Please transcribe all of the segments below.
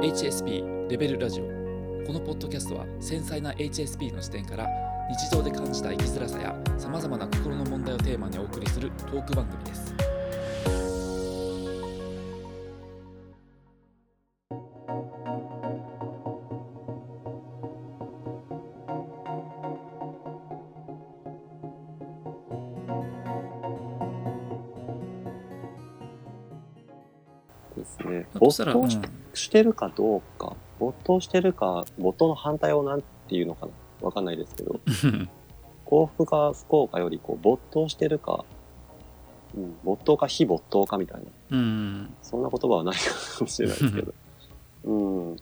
HSP レベルラジオ。このポッドキャストは繊細な HSP の視点から日常で感じた生きづらさやさまざまな心の問題をテーマにお送りするトーク番組です。ですね。そ没したら、頭ししてるかどうか、没頭してるか、没頭の反対をなんていうのかなわかんないですけど、うん、幸福か不幸かよりこう没頭してるか、うん、没頭か非没頭かみたいな、うん、そんな言葉はないかもしれないですけど、うん。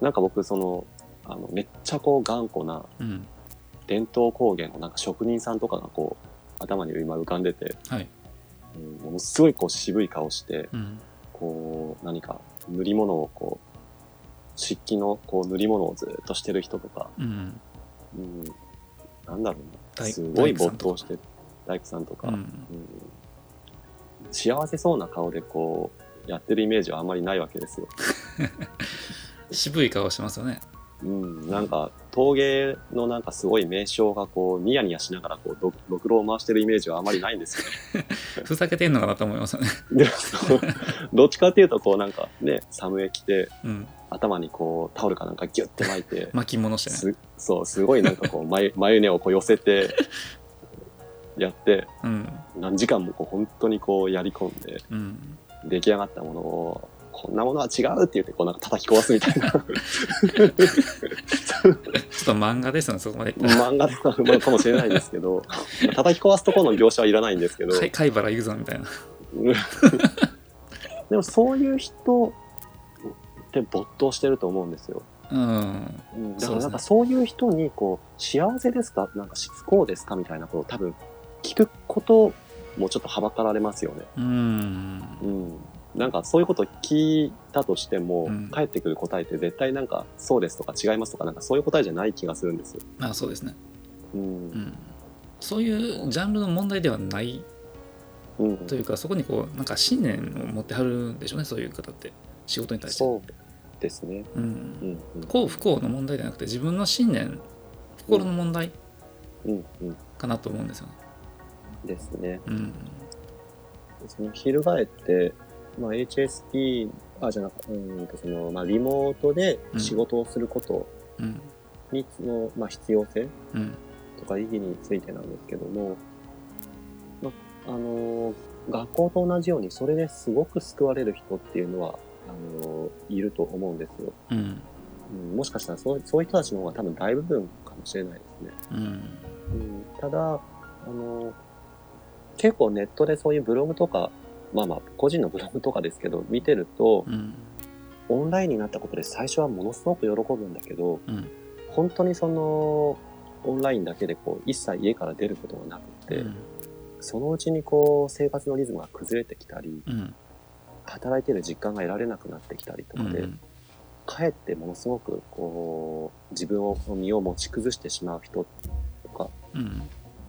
なんか僕、その、あの、めっちゃこう頑固なうん、伝統工芸のなんか職人さんとかがこう、頭に今浮かんでて、はい、うん、ものすごいこう渋い顔して、うん、こう、何か塗り物をこう、漆器のこう塗り物をずっとしてる人とか、うん、うん、なんだろうな。大すごい大工さんとか没頭してる。大工さんとか、うん、うん幸せそうな顔でこう、やってるイメージはあんまりないわけですよ。渋い顔してますよね。うん、なんか陶芸のなんかすごい名称がこう、ニヤニヤしながらこう、ろろくろを回してるイメージはあまりないんですよね。ふざけてんのかなと思いますよね。どっちかっていうとこうなんかね、サムエ着て、うん、頭にこうタオルかなんかギュッて巻いて、巻き戻してね。すそう、すごいなんかこう眉、眉根をこう寄せて、やって、うん、何時間もこう本当にこうやり込んで、うん、出来上がったものを、こんなものは違うって言ってこうなんか叩き壊すみたいな。ちょっと漫画ですよね、そこまで。漫画ではまあかもしれないですけど、叩き壊すところの描写はいらないんですけど、か貝原雄山みたいな。でもそういう人って没頭してると思うんですよ。うん、うんだからなんかそういう人にこう幸せですか？なんか不幸ですか？みたいなことを多分聞くこともちょっとはばかられますよね。うん、うん。なんかそういうことを聞いたとしても、うん返ってくる答えって絶対なんかそうですとか違いますとかなんかそういう答えじゃない気がするんですよ。あそうですね。うんう。ん、そういうジャンルの問題ではないうん。というかそこにこうなんか信念を持ってはるんでしょうねそういう方って仕事に対して、そうですね。うん、う幸不幸の問題じゃなくて自分の信念心の問題。かなと思うんですよね。ですね。うんその翻って、まあ、HSP、あ、じゃなくうんと、その、まあ、リモートで仕事をすることうん。に、の、まあ、必要性うん。とか意義についてなんですけども、まあ、あの、学校と同じように、それですごく救われる人っていうのは、あの、いると思うんですよ。うん。うん、もしかしたらそう、そういう人たちの方が多分大部分かもしれないですね。うん。うん、ただ、あの、結構ネットでそういうブログとか、まあまあ、個人のブログとかですけど、見てるとう、んオンラインになったことで最初はものすごく喜ぶんだけど、うん。本当にその、オンラインだけでこう、一切家から出ることがなくて、うんそのうちにこう、生活のリズムが崩れてきたり、うん働いてる実感が得られなくなってきたりとかで、うん。かえってものすごくこう、自分を、身を持ち崩してしまう人とか、うん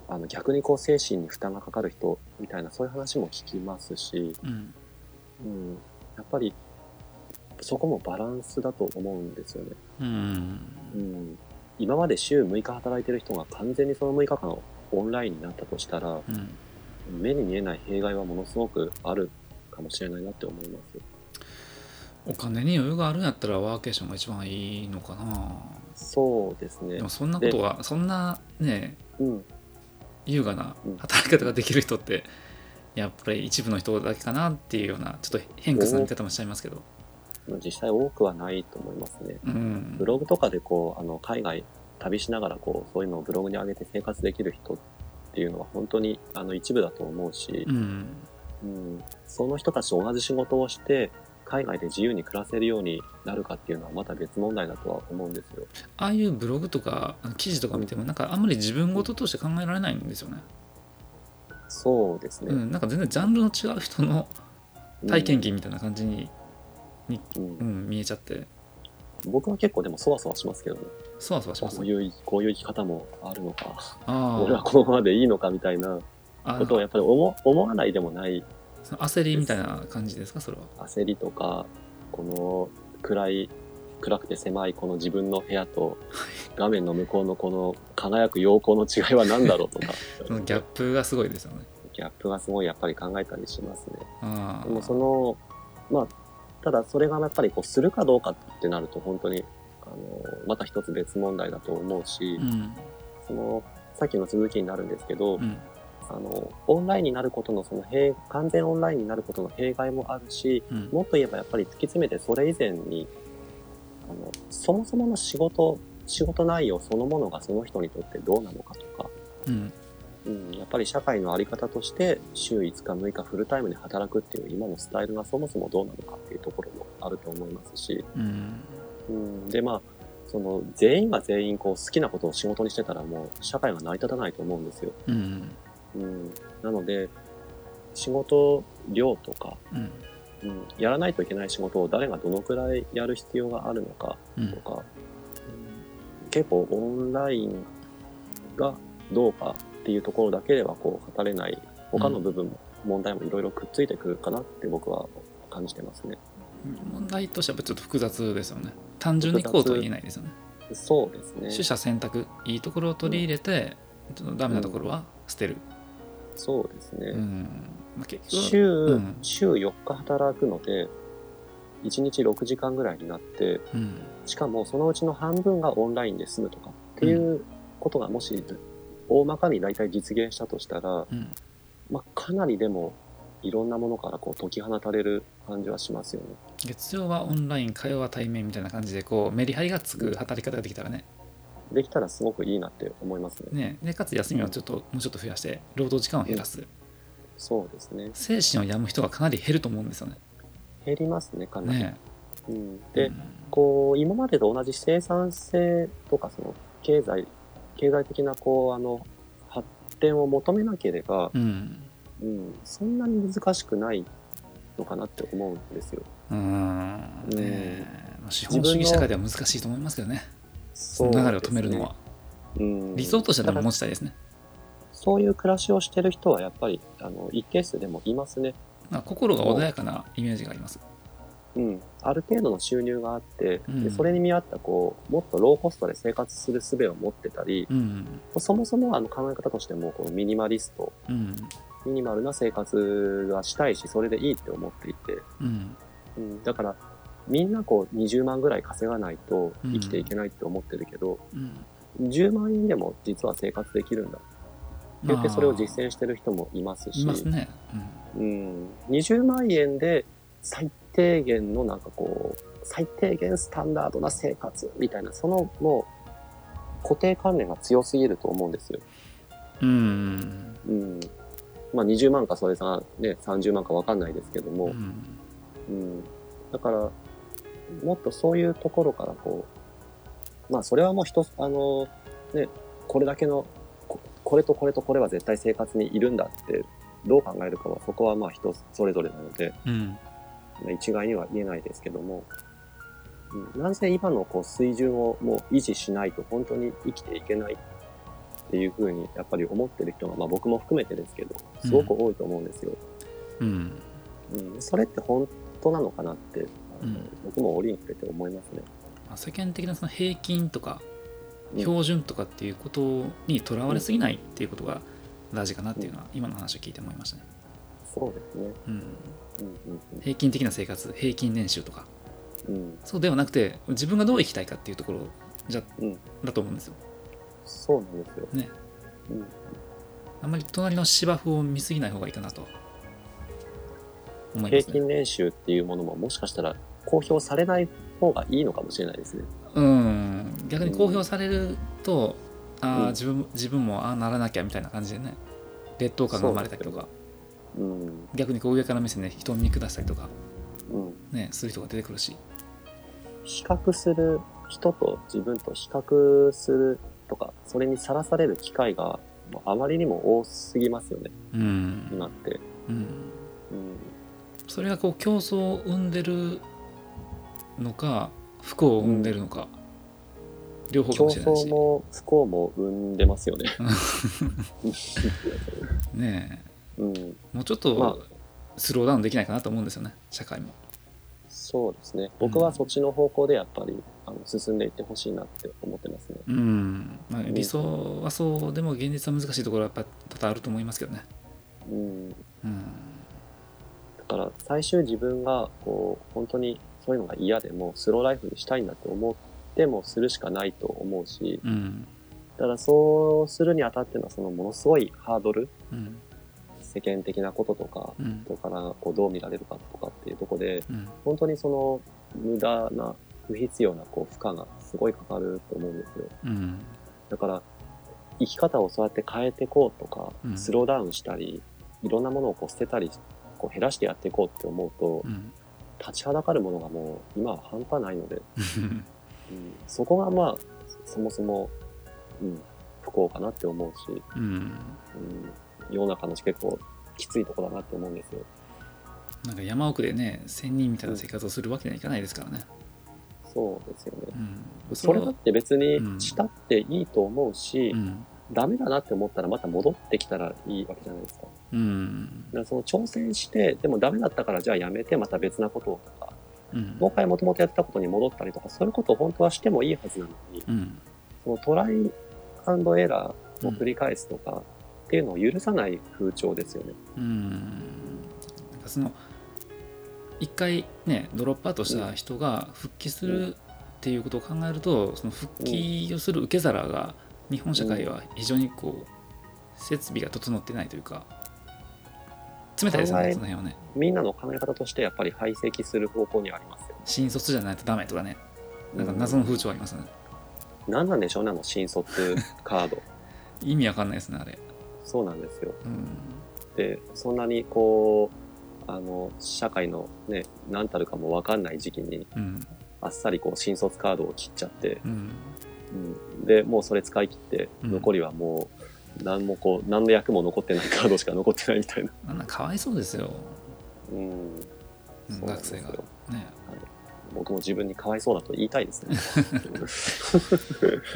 あの逆にこう精神に負担がかかる人みたいなそういう話も聞きますし、うん。うん、やっぱりそこもバランスだと思うんですよね。うん。うん、今まで週6日働いてる人が完全にその6日間オンラインになったとしたら、うん。目に見えない弊害はものすごくあるかもしれないなって思います。お金に余裕があるんやったらワーケーションが一番いいのかな。そうですね。でも。そんなことはそんなねうん、優雅なうん。働き方ができる人ってやっぱり一部の人だけかなっていうようなちょっと偏屈な見方もしちゃいますけど。実際多くはないと思いますね。うん。ブログとかでこう、あの、海外旅しながらこう、そういうのをブログに上げて生活できる人っていうのは本当にあの一部だと思うし。う、ん。うん、その人たちと同じ仕事をして、海外で自由に暮らせるようになるかっていうのはまた別問題だとは思うんですよ。ああいうブログとか記事とか見てもなんかあんまり自分事として考えられないんですよね、そうですね。うん、なんか全然ジャンルの違う人の体験記みたいな感じに、うんうん、見えちゃって僕は結構でもそわそわしますけどね。そわそわします？こういう、こういう生き方もあるのか、あ俺はこのままでいいのかみたいなあことをやっぱり思思わないでもないその焦りみたいな感じですか？それは焦りとか、この暗い、暗くて狭いこの自分の部屋と、画面の向こうのこの輝く陽光の違いは何だろうとか、そのギャップがすごいですよね。ギャップがすごいやっぱり考えたりしますね。あでもその、まあ、ただそれがやっぱりこうするかどうかってなると本当に、あの、また一つ別問題だと思うし、うん。その、さっきの続きになるんですけど、うん。あの、オンラインになることのその弊、完全オンラインになることの弊害もあるし、うん。もっと言えばやっぱり突き詰めてそれ以前に、あの、そもそもの仕事、仕事内容そのものがその人にとってどうなのかとか、うん。うん、やっぱり社会のあり方として週5日6日フルタイムで働くっていう今のスタイルがそもそもどうなのかっていうところもあると思いますし、うん。うん、でまあその全員が全員こう好きなことを仕事にしてたらもう社会が成り立たないと思うんですよ。うん。うん、なので仕事量とか、うん。うん、やらないといけない仕事を誰がどのくらいやる必要があるのかうんと。か、うん結構オンラインがどうかっていうところだけではこう語れない他の部分も、問題もいろいろくっついてくるかなって僕は感じてますね。問題としてはちょっと複雑ですよね。単純にこうとは言えないですよね。そうですね。取捨選択、いいところを取り入れて、ちょっとダメなところは捨てる。そうですね。うん。まあ、結局、週、うん週4日働くので、1日6時間ぐらいになって、うん。しかもそのうちの半分がオンラインで済むとかっていうことがもし、大まかに大体実現したとしたら、うん。まあ、かなりでもいろんなものからこう解き放たれる感じはしますよね。月曜はオンライン、火曜は対面みたいな感じで、こう、メリハリがつく働き方ができたらね。できたらすごくいいなって思いますね。ねで、かつ休みをちょっと、もうちょっと増やして、労働時間を減らす。そうですね。精神を病む人がかなり減ると思うんですよね。減りますね、かなり。ねうん、で、うんこう、今までと同じ生産性とか、その、経済、経済的な、こう、あの、発展を求めなければ、うん。うん、そんなに難しくないのかなって思うんですよ。うーん。うんねまあ資本主義社会では難しいと思いますけどね。その流れを止めるのは。うん、理想としてはでもだから持ちたいですね。そういう暮らしをしてる人はやっぱりあの一定数でもいますね。まあ、心が穏やかなイメージがあります。うん、ある程度の収入があって、うんでそれに見合ったこうもっとローコストで生活する術を持ってたり、うん。そもそもあの考え方としてもこうミニマリストうん。ミニマルな生活がしたいしそれでいいって思っていて、うん。うん、だからみんなこう20万ぐらい稼がないと生きていけないって思ってるけど、うん。10万円でも実は生活できるんだって言ってそれを実践してる人もいますし、ね。うん、20万円で最低限のなんかこう、最低限スタンダードな生活みたいな、そのもう固定観念が強すぎると思うんですよ。うん。うん。うん。まあ20万かそれさ、ね、30万かわかんないですけども、うん。うん。だから、もっとそういうところからこう、まあそれはもう一つ、あの、ね、これだけの、ここれとこれとこれは絶対生活にいるんだって、どう考えるかはそこはまあ人それぞれなので、うん。まあ一概には言えないですけども、うん、なんせ今のこう水準をもう維持しないと本当に生きていけないっていうふうにやっぱり思ってる人が、まあ僕も含めてですけど、すごく多いと思うんですよ。うん。うん、それって本当なのかなって、うん僕も折に触れて思いますね。まあ世間的なその平均とかうん標準とかっていうことにとらわれすぎないっていうことが大事かなっていうのは今の話を聞いて思いましたね。そうですね。うん。うん平均的な生活、平均年収とか。うん、そうではなくて自分がどう生きたいかっていうところじゃうんだと思うんですよ。そうなんですよ。ね。うん、あんまり隣の芝生を見すぎない方がいいかなと思いますね。平均年収っていうものももしかしたら公表されない方がいいのかもしれないですね。うん。逆に公表されると、ああ、うん自分自分もああならなきゃみたいな感じでね、劣等感が生まれたりとか、うん。逆にこう上から目線で人を見下したりとか、うん。ね、する人が出てくるし。比較する人と自分と比較するとか、それにさらされる機会がもうあまりにも多すぎますよね、うん。今って。うん。うん。それがこう競争を生んでるのか不幸を生んでるのか、両方か競もしれないし争も不幸も生んでますよね。ねうん。えもうちょっとまスローダウンできないかなと思うんですよね社会も、そうですね。僕はそっちの方向でやっぱり、あの進んでいってほしいなって思ってますね。うん、まあ、理想はそうでも現実は難しいところはやっぱ多々あると思いますけどねうん。うんだから最終自分がこう本当にそういうのが嫌でもスローライフにしたいんだって思ってもするしかないと思うし、うん。ただそうするにあたってのそのものすごいハードル、うん。世間的なこととか、うん。人からこうどう見られるかとかっていうところで、うん。本当にその無駄な不必要なこう負荷がすごいかかると思うんですよ。うん。だから生き方をそうやって変えていこうとか、うん。スローダウンしたりいろんなものをこう捨てたりこう減らしてやっていこうって思うと、うん立ちはだかるものがもう今は半端ないので、うん、そこがまあそもそも、うん、不幸かなって思うし、うんうん、世の中の結構きついところだなって思うんですよ。なんか山奥でね仙人みたいな生活をするわけにはいかないですからね、そうですよね。うん、それだって別にうんしたっていいと思うし、うんダメだなって思ったらまた戻ってきたらいいわけじゃないですか。うん。だからその挑戦して、でもダメだったからじゃあやめてまた別なことをとか、うん。もう一回もともとやってたことに戻ったりとか、そういうことを本当はしてもいいはずなのに、うん。そのトライアンドエラーを繰り返すとかっていうのを許さない風潮ですよね。うん。なんかその一回ねドロップアウトした人が復帰するっていうことを考えるとその復帰をする受け皿が日本社会は非常にこう設備が整ってないというか冷たいですねその辺はね。みんなの考え方としてやっぱり排斥する方向にありますよ。新卒じゃないとダメとかね。なんか謎の風潮ありますよね何なんでしょうね、あの新卒カード。意味わかんないですねあれ。そうなんですよ。うん。で、そんなにこう、あの、社会のね、何たるかもわかんない時期に、うん。あっさりこう、新卒カードを切っちゃって、うん。うん、で、もうそれ使い切って、うん。残りはもう、何もこう、何の役も残ってないカードしか残ってないみたいな。あんなかわいそうですよ、うん。学生がね僕も自分にかわいそうだと言いたいですね。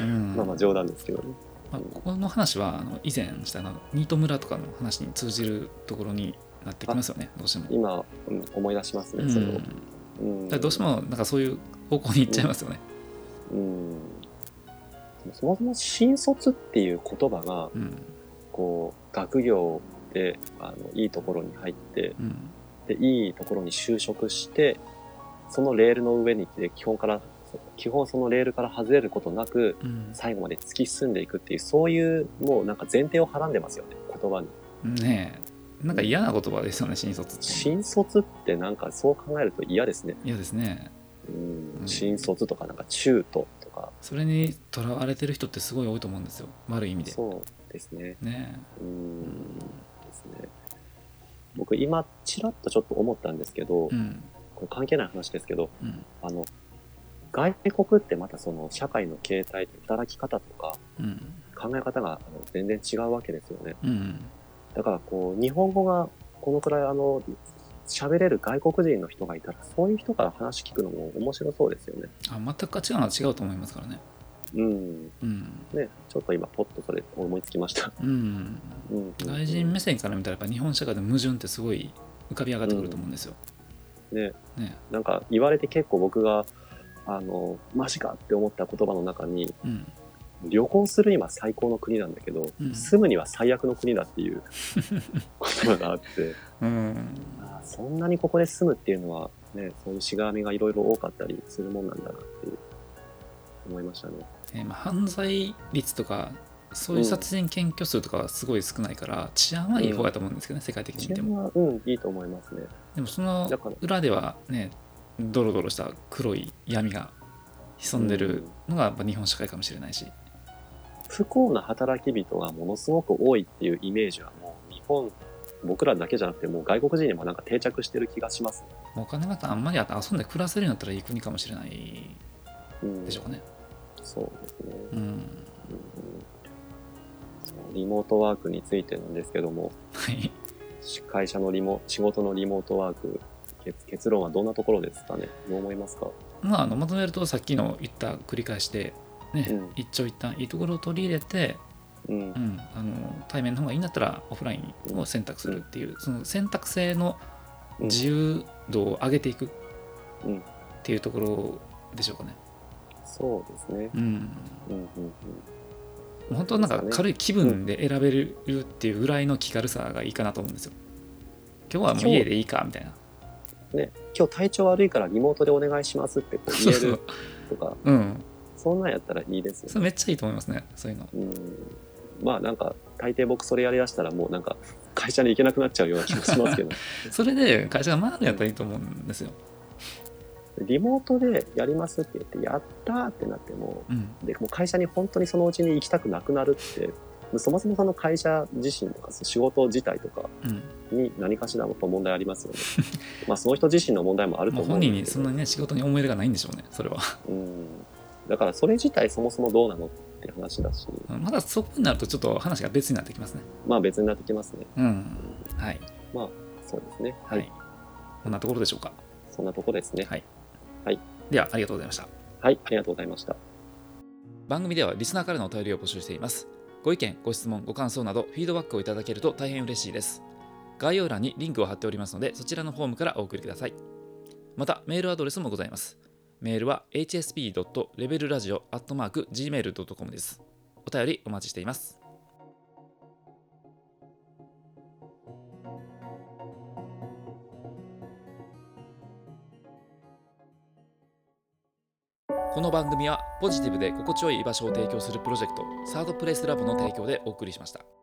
うん まあまあ冗談ですけどね。まあ、ここの話はあの以前したあのニート村とかの話に通じるところになってきますよねどうしても。今、うん、思い出しますね、うんそれを。うんどうしてもなんかそういう方向に行っちゃいますよね。うん。そもそも新卒っていう言葉が、うんこう、学業で、あの、いいところに入って、うんで、いいところに就職して、そのレールの上に来て、基本から、基本そのレールから外れることなく、うん最後まで突き進んでいくっていう、そういう、もうなんか前提をはらんでますよね、言葉に。ねえなんか嫌な言葉ですよね新卒って。新卒ってなんかそう考えると嫌ですね。嫌ですね。うんうん新卒とかなんか中途それにとらわれてる人ってすごい多いと思うんですよ悪い意味で。そうですね。ねうえんですね。僕今ちらっとちょっと思ったんですけど、うんこれ関係ない話ですけど、うんあの、外国ってまたその社会の形態、働き方とかうん考え方が全然違うわけですよね。うんだからこう、日本語がこのくらいあの、喋れる外国人の人がいたら、そういう人から話聞くのも面白そうですよね。あ全く価値観が違うと思いますからね。うん。うんね、ちょっと今ポッとそれ思いつきました。うんうん。外人目線から見たらやっぱ日本社会の矛盾ってすごい浮かび上がってくると思うんですよ。ね、ねなんか言われて結構僕が、あの、マジかって思った言葉の中に、うん旅行するには最高の国なんだけど、うん。住むには最悪の国だっていう 言葉があって、うん。あーそんなにここで住むっていうのは、ね、そういうしがらみがいろいろ多かったりするもんなんだなっていう、思いましたね。えーまあ、犯罪率とかそういう殺人検挙数とかはすごい少ないから治安はいい方だと思うんですけどね、世界的に見ても。治安は、うん、いいと思いますね。でもその裏ではねドロドロした黒い闇が潜んでるのがやっぱ日本社会かもしれないし、不幸な働き人がものすごく多いっていうイメージはもう日本、僕らだけじゃなくてもう外国人にもなんか定着してる気がしますね。お金があんまりあって遊んで暮らせるようになったらいい国かもしれないうん、でしょうかね。そうですね。うん、うんそうリモートワークについてなんですけども、はい会社のリモ、仕事のリモートワーク、結結論はどんなところですかね？どう思いますか？まああのまとめるとさっきの言った繰り返しで、ねうん一長一短いいところを取り入れて、うんう。ん、あの対面の方がいいんだったらオフラインを選択するっていう、その選択性の自由度を上げていく、うんっていうところでしょうかね。そうですね。うん、うんうんうん。本当はなんか軽い気分で選べるっていうぐらいの気軽さがいいかなと思うんですよ。今日はもう家でいいかみたいな。ね、今日体調悪いからリモートでお願いしますってこう言えるとか、うん、そんなんやったらいいですよそれめっちゃいいと思いますね、そういうの。うんまあなんか大抵僕それやりだしたらもうなんか会社に行けなくなっちゃうような気もしますけど それで会社が回るんやったらいいと思うんですよ。リモートでやりますって言ってやったーってなってもうん、でもう会社に本当にそのうちに行きたくなくなるってそもそもその会社自身とか仕事自体とかうん。に何かしらの問題ありますよね まあその人自身の問題もあると思うんですけど本人にそんなにね仕事に思い入れがないんでしょうね、それは。うんだからそれ自体そもそもどうなのって話だしうんまだそこになるとちょっと話が別になってきますね。まあ別になってきますねうん。はい。まあそうですねは。はいい、こんなところでしょうか。そんなとこですねはい。はい。では、ありがとうございました。はいありがとうございました番組ではリスナーからのお便りを募集しています。ご意見、ご質問、ご感想などフィードバックをいただけると大変嬉しいです。概要欄にリンクを貼っておりますので、そちらのフォームからお送りください。また、メールアドレスもございます。メールは hsp.levelradio.gmail.com です。お便りお待ちしています。この番組はポジティブで心地よい居場所を提供するプロジェクトサードプレイスラボの提供でお送りしました。